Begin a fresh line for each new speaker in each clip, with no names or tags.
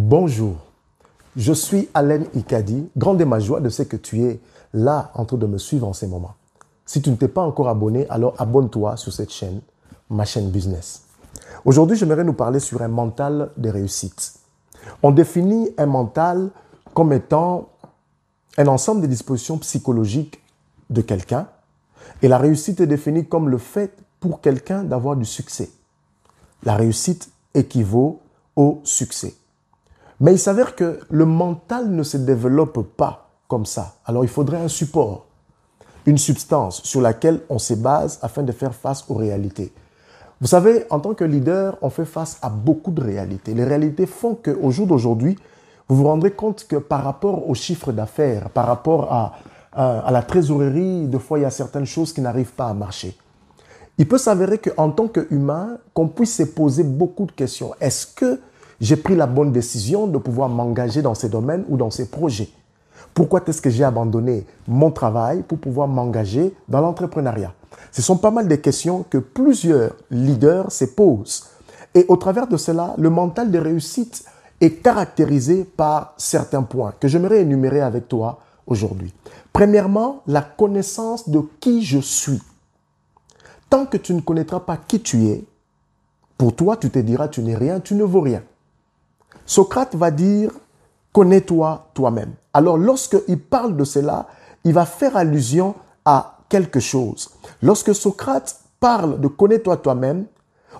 Bonjour, je suis Alain Ikadi. Grande est ma joie de ce que tu es là en train de me suivre en ces moments. Si tu ne t'es pas encore abonné, alors abonne-toi sur cette chaîne, ma chaîne business. Aujourd'hui, j'aimerais nous parler sur un mental de réussite. On définit un mental comme étant un ensemble de dispositions psychologiques de quelqu'un et la réussite est définie comme le fait pour quelqu'un d'avoir du succès. La réussite équivaut au succès. Mais il s'avère que le mental ne se développe pas comme ça. Alors il faudrait un support, une substance sur laquelle on se base afin de faire face aux réalités. Vous savez, en tant que leader, on fait face à beaucoup de réalités. Les réalités font qu'au jour d'aujourd'hui, vous vous rendrez compte que par rapport aux chiffres d'affaires, par rapport à, à, la trésorerie, des fois, il y a certaines choses qui n'arrivent pas à marcher. Il peut s'avérer qu'en tant qu'humain, qu'on puisse se poser beaucoup de questions. Est-ce que j'ai pris la bonne décision de pouvoir m'engager dans ces domaines ou dans ces projets Pourquoi est-ce que j'ai abandonné mon travail pour pouvoir m'engager dans l'entrepreneuriat? Ce sont pas mal de questions que plusieurs leaders se posent. Et au travers de cela, le mental de réussite est caractérisé par certains points que j'aimerais énumérer avec toi aujourd'hui. Premièrement, la connaissance de qui je suis. Tant que tu ne connaîtras pas qui tu es, pour toi, tu te diras, tu n'es rien, tu ne vaux rien. Socrate va dire, connais-toi toi-même. Alors, lorsqu'il parle de cela, il va faire allusion à quelque chose. Lorsque Socrate parle de connais-toi toi-même,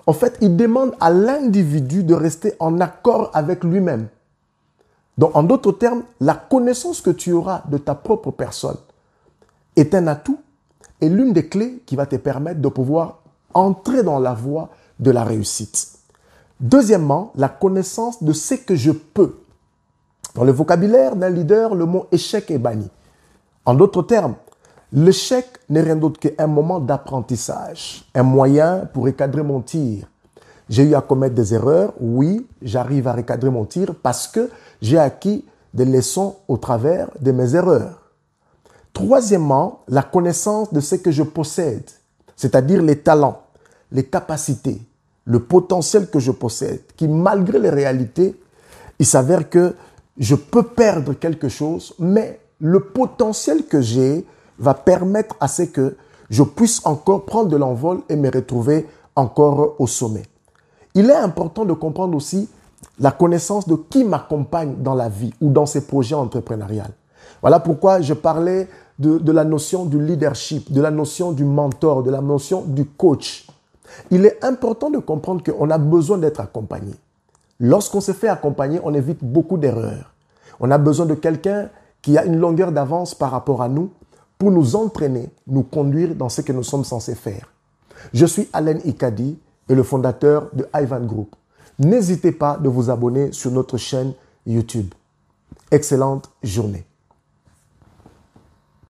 en fait, il demande à l'individu de rester en accord avec lui-même. Donc, en d'autres termes, la connaissance que tu auras de ta propre personne est un atout et l'une des clés qui va te permettre de pouvoir entrer dans la voie de la réussite. Deuxièmement, la connaissance de ce que je peux. Dans le vocabulaire d'un leader, le mot échec est banni. En d'autres termes, l'échec n'est rien d'autre qu'un moment d'apprentissage, un moyen pour recadrer mon tir. J'ai eu à commettre des erreurs, oui, j'arrive à recadrer mon tir parce que j'ai acquis des leçons au travers de mes erreurs. Troisièmement, la connaissance de ce que je possède, c'est-à-dire les talents, les capacités, le potentiel que je possède, qui malgré les réalités, il s'avère que je peux perdre quelque chose, mais le potentiel que j'ai va permettre à ce que je puisse encore prendre de l'envol et me retrouver encore au sommet. Il est important de comprendre aussi la connaissance de qui m'accompagne dans la vie ou dans ces projets entrepreneuriaux. Voilà pourquoi je parlais de, la notion du leadership, de la notion du mentor, de la notion du coach. Il est important de comprendre qu'on a besoin d'être accompagné. Lorsqu'on se fait accompagner, on évite beaucoup d'erreurs. On a besoin de quelqu'un qui a une longueur d'avance par rapport à nous pour nous entraîner, nous conduire dans ce que nous sommes censés faire. Je suis Alain Ikadi et le fondateur de Ivan Group. N'hésitez pas de vous abonner sur notre chaîne YouTube. Excellente journée.